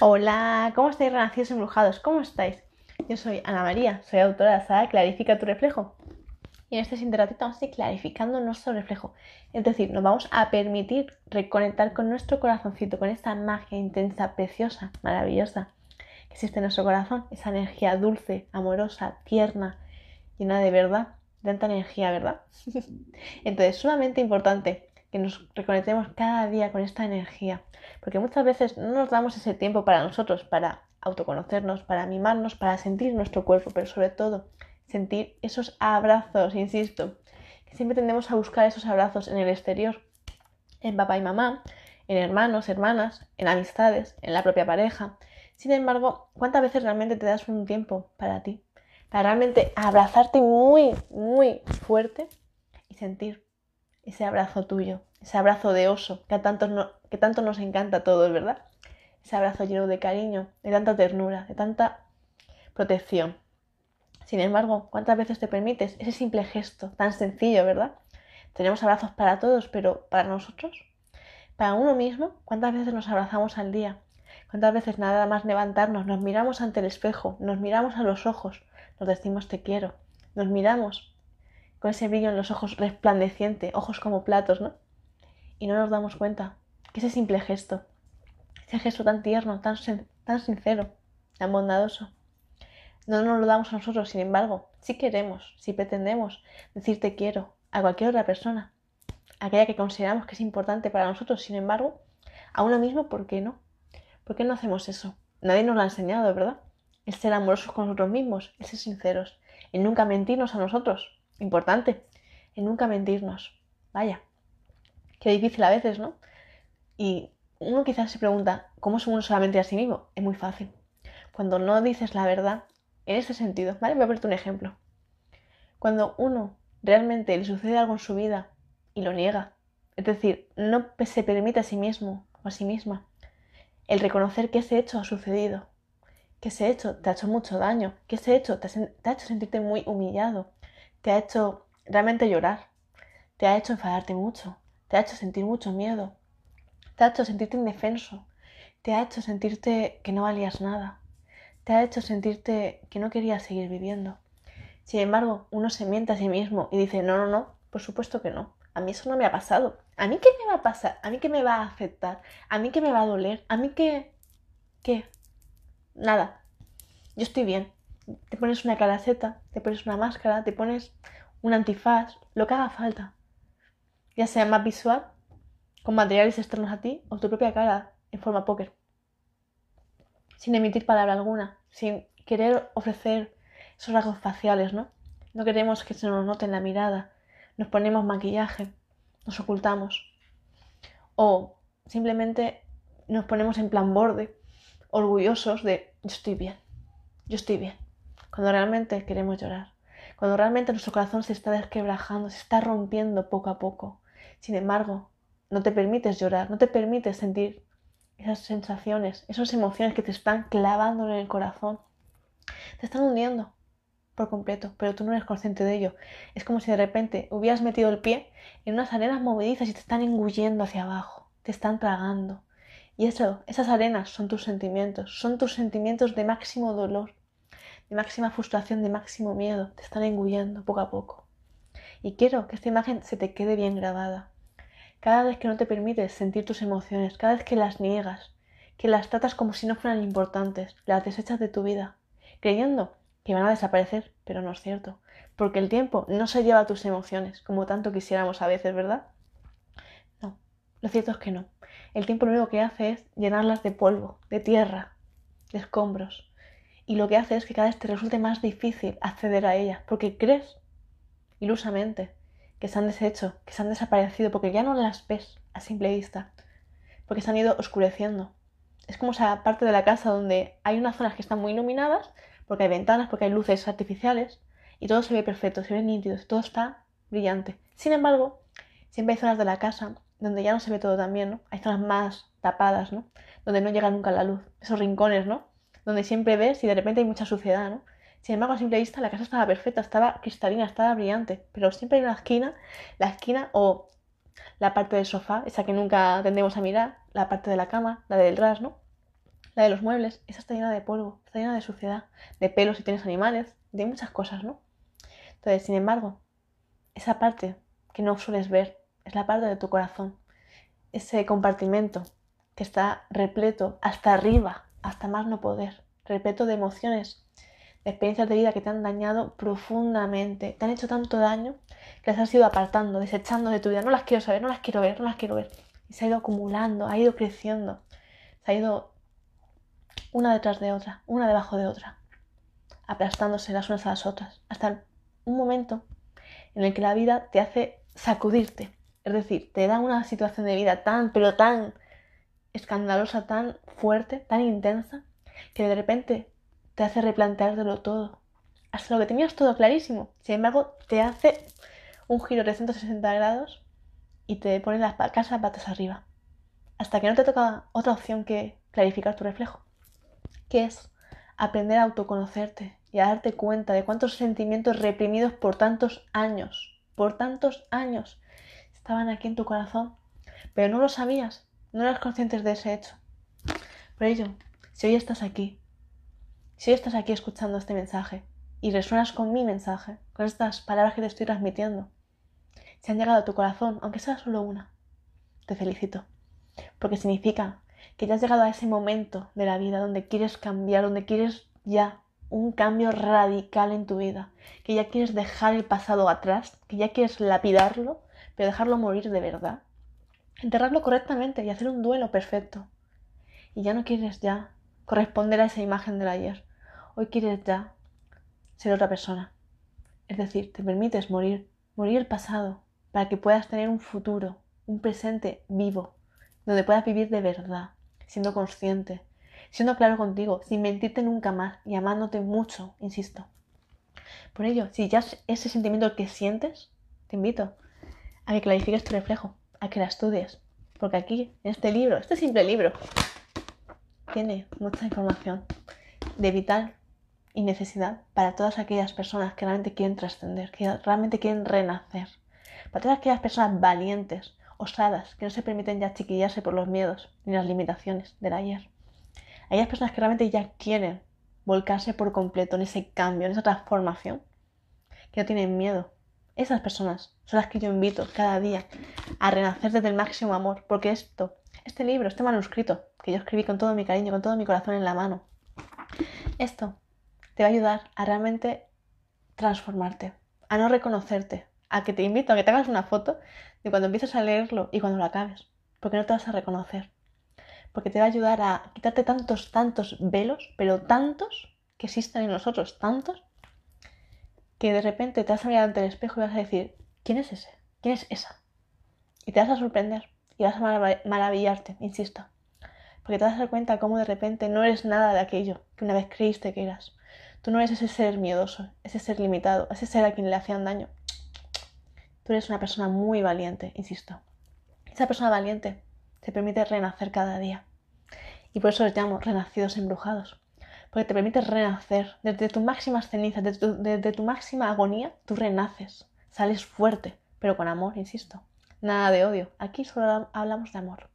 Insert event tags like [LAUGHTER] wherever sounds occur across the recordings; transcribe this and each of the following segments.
Hola, ¿cómo estáis renacidos embrujados? ¿Cómo estáis? Yo soy Ana María, soy autora de la saga Clarifica tu reflejo. Y en este siguiente ratito vamos a ir clarificando nuestro reflejo. Es decir, nos vamos a permitir reconectar con nuestro corazoncito, con esta magia intensa, preciosa, maravillosa que existe en nuestro corazón. Esa energía dulce, amorosa, tierna, llena de verdad, de tanta energía, ¿verdad? [LAUGHS] Entonces, sumamente importante que nos reconectemos cada día con esta energía, porque muchas veces no nos damos ese tiempo para nosotros, para autoconocernos, para mimarnos, para sentir nuestro cuerpo, pero sobre todo sentir esos abrazos, insisto, que siempre tendemos a buscar esos abrazos en el exterior, en papá y mamá, en hermanos, hermanas, en amistades, en la propia pareja. Sin embargo, ¿cuántas veces realmente te das un tiempo para ti? Para realmente abrazarte muy, muy fuerte y sentir ese abrazo tuyo, ese abrazo de oso que, tanto, que tanto nos encanta a todos, ¿verdad? Ese abrazo lleno de cariño, de tanta ternura, de tanta protección. Sin embargo, ¿cuántas veces te permites ese simple gesto tan sencillo, verdad? Tenemos abrazos para todos, pero para nosotros, para uno mismo, ¿cuántas veces nos abrazamos al día? ¿Cuántas veces nada más levantarnos nos miramos ante el espejo, nos miramos a los ojos, nos decimos te quiero, nos miramos con ese brillo en los ojos resplandeciente, ojos como platos, ¿no? Y no nos damos cuenta que ese simple gesto, ese gesto tan tierno, tan, tan sincero, tan bondadoso, no nos lo damos a nosotros, sin embargo, si queremos, si pretendemos decir te quiero a cualquier otra persona, aquella que consideramos que es importante para nosotros, sin embargo, a uno mismo, ¿por qué no? ¿Por qué no hacemos eso? Nadie nos lo ha enseñado, ¿verdad? El ser amorosos con nosotros mismos, el ser sinceros, el nunca mentirnos a nosotros, importante, el nunca mentirnos. Vaya, qué difícil a veces, ¿no? Y uno quizás se pregunta, ¿cómo uno solamente a sí mismo? Es muy fácil. Cuando no dices la verdad, en ese sentido, ¿vale? Voy a ponerte un ejemplo. Cuando uno realmente le sucede algo en su vida y lo niega, es decir, no se permite a sí mismo o a sí misma el reconocer que ese hecho ha sucedido, que ese hecho te ha hecho mucho daño, que ese hecho te ha, hecho sentirte muy humillado, te ha hecho realmente llorar, te ha hecho enfadarte mucho, te ha hecho sentir mucho miedo, te ha hecho sentirte indefenso, te ha hecho sentirte que no valías nada, te ha hecho sentirte que no querías seguir viviendo. Sin embargo, uno se miente a sí mismo y dice, no, no, no, por supuesto que no. A mí eso no me ha pasado. ¿A mí qué me va a pasar? ¿A mí qué me va a afectar? ¿A mí qué me va a doler? ¿A mí qué? ¿Qué? Nada. Yo estoy bien. Te pones una calaceta, te pones una máscara, te pones un antifaz, lo que haga falta. Ya sea más visual, con materiales externos a ti, o tu propia cara en forma póker sin emitir palabra alguna, sin querer ofrecer esos rasgos faciales, ¿no? No queremos que se nos note en la mirada, nos ponemos maquillaje, nos ocultamos. O simplemente nos ponemos en plan borde, orgullosos de yo estoy bien, yo estoy bien. Cuando realmente queremos llorar, cuando realmente nuestro corazón se está desquebrajando, se está rompiendo poco a poco. Sin embargo, no te permites llorar, no te permites sentir esas sensaciones, esas emociones que te están clavando en el corazón, te están hundiendo por completo, pero tú no eres consciente de ello. Es como si de repente hubieras metido el pie en unas arenas movedizas y te están engullendo hacia abajo, te están tragando. Y eso, esas arenas son tus sentimientos, son tus sentimientos de máximo dolor, de máxima frustración, de máximo miedo, te están engullendo poco a poco. Y quiero que esta imagen se te quede bien grabada. Cada vez que no te permites sentir tus emociones, cada vez que las niegas, que las tratas como si no fueran importantes, las desechas de tu vida, creyendo que van a desaparecer, pero no es cierto, porque el tiempo no se lleva a tus emociones, como tanto quisiéramos a veces, ¿verdad? No, lo cierto es que no. El tiempo lo único que hace es llenarlas de polvo, de tierra, de escombros. Y lo que hace es que cada vez te resulte más difícil acceder a ellas, porque crees ilusamente que se han deshecho, que se han desaparecido, porque ya no las ves a simple vista, porque se han ido oscureciendo. Es como esa parte de la casa donde hay unas zonas que están muy iluminadas, porque hay ventanas, porque hay luces artificiales, y todo se ve perfecto, se ve nítido, todo está brillante. Sin embargo, siempre hay zonas de la casa donde ya no se ve todo tan bien, ¿no? Hay zonas más tapadas, ¿no? Donde no llega nunca la luz. Esos rincones, ¿no? Donde siempre ves y de repente hay mucha suciedad, ¿no? Sin embargo, a simple vista la casa estaba perfecta, estaba cristalina, estaba brillante, pero siempre hay una esquina, la esquina o la parte del sofá, esa que nunca tendemos a mirar, la parte de la cama, la del ras, ¿no? La de los muebles, esa está llena de polvo, está llena de suciedad, de pelos si tienes animales, de muchas cosas, ¿no? Entonces, sin embargo, esa parte que no sueles ver es la parte de tu corazón, ese compartimento que está repleto hasta arriba, hasta más no poder, repleto de emociones, de experiencias de vida que te han dañado profundamente, te han hecho tanto daño que las has ido apartando, desechando de tu vida. No las quiero saber, no las quiero ver, no las quiero ver. Y se ha ido acumulando, ha ido creciendo, se ha ido una detrás de otra, una debajo de otra, aplastándose las unas a las otras, hasta un momento en el que la vida te hace sacudirte. Es decir, te da una situación de vida tan, pero tan escandalosa, tan fuerte, tan intensa, que de repente te hace replanteártelo todo. Hasta lo que tenías todo clarísimo. Sin embargo, te hace un giro de 160 grados y te pone las casas patas arriba. Hasta que no te toca otra opción que clarificar tu reflejo. Que es aprender a autoconocerte y a darte cuenta de cuántos sentimientos reprimidos por tantos años, por tantos años, estaban aquí en tu corazón, pero no lo sabías, no eras consciente de ese hecho. Por ello, si hoy estás aquí, si hoy estás aquí escuchando este mensaje y resuenas con mi mensaje, con estas palabras que te estoy transmitiendo, si han llegado a tu corazón, aunque sea solo una, te felicito, porque significa que ya has llegado a ese momento de la vida donde quieres cambiar, donde quieres ya un cambio radical en tu vida, que ya quieres dejar el pasado atrás, que ya quieres lapidarlo, pero dejarlo morir de verdad, enterrarlo correctamente y hacer un duelo perfecto. Y ya no quieres ya corresponder a esa imagen del ayer, hoy quieres ya ser otra persona. Es decir, te permites morir, morir el pasado, para que puedas tener un futuro, un presente vivo, donde puedas vivir de verdad, siendo consciente, siendo claro contigo, sin mentirte nunca más y amándote mucho, insisto. Por ello, si ya es ese sentimiento que sientes, te invito a que clarifiques tu reflejo, a que la estudies, porque aquí, en este libro, este simple libro, tiene mucha información de vital y necesidad para todas aquellas personas que realmente quieren trascender, que realmente quieren renacer, para todas aquellas personas valientes, osadas, que no se permiten ya chiquillarse por los miedos ni las limitaciones del ayer. Aquellas personas que realmente ya quieren volcarse por completo en ese cambio, en esa transformación, que no tienen miedo. Esas personas son las que yo invito cada día a renacer desde el máximo amor, porque esto, este libro, este manuscrito, que yo escribí con todo mi cariño, con todo mi corazón en la mano, esto te va a ayudar a realmente transformarte, a no reconocerte, a que te invito a que te hagas una foto de cuando empieces a leerlo y cuando lo acabes, porque no te vas a reconocer porque te va a ayudar a quitarte tantos, tantos velos, pero tantos que existen en nosotros, tantos, que de repente te vas a mirar ante el espejo y vas a decir, ¿quién es ese? ¿Quién es esa? Y te vas a sorprender y vas a maravillarte, insisto, porque te vas a dar cuenta cómo de repente no eres nada de aquello que una vez creíste que eras. Tú no eres ese ser miedoso, ese ser limitado, ese ser a quien le hacían daño. Tú eres una persona muy valiente, insisto. Esa persona valiente te permite renacer cada día. Y por eso les llamo renacidos embrujados. Porque te permite renacer. Desde tus máximas cenizas, desde tu, máxima agonía, tú renaces. Sales fuerte, pero con amor, insisto. Nada de odio. Aquí solo hablamos de amor.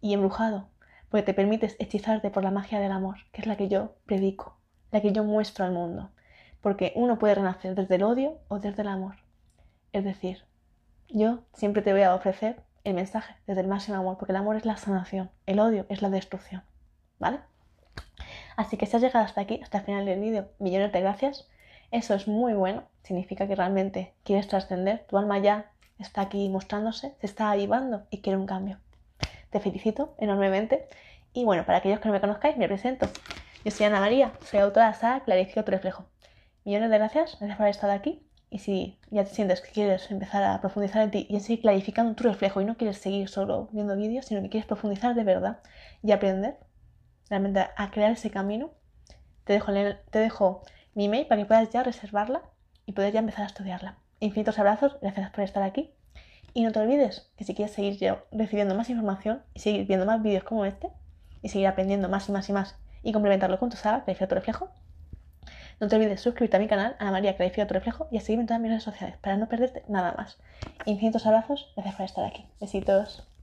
Y embrujado, porque te permites hechizarte por la magia del amor, que es la que yo predico, la que yo muestro al mundo. Porque uno puede renacer desde el odio o desde el amor. Es decir, yo siempre te voy a ofrecer el mensaje desde el máximo amor, porque el amor es la sanación, el odio es la destrucción, ¿vale? Así que si has llegado hasta aquí, hasta el final del vídeo, millones de gracias. Eso es muy bueno, significa que realmente quieres trascender, tu alma ya está aquí mostrándose, se está avivando y quiere un cambio. Te felicito enormemente y bueno, para aquellos que no me conozcáis, me presento. Yo soy Ana María, soy autora de la saga Clarifico tu reflejo. Millones de gracias, gracias por haber estado aquí y si ya te sientes que quieres empezar a profundizar en ti y en seguir clarificando tu reflejo y no quieres seguir solo viendo vídeos, sino que quieres profundizar de verdad y aprender realmente a crear ese camino, te te dejo mi email para que puedas ya reservarla y poder ya empezar a estudiarla. Infinitos abrazos, gracias por estar aquí. Y no te olvides que si quieres seguir recibiendo más información y seguir viendo más vídeos como este y seguir aprendiendo más y más y más y complementarlo con tu saga, Clarifica tu reflejo, no te olvides suscribirte a mi canal, Ana María Clarifica tu reflejo, y a seguirme en todas mis redes sociales para no perderte nada más. Infinitos abrazos, gracias por estar aquí. Besitos.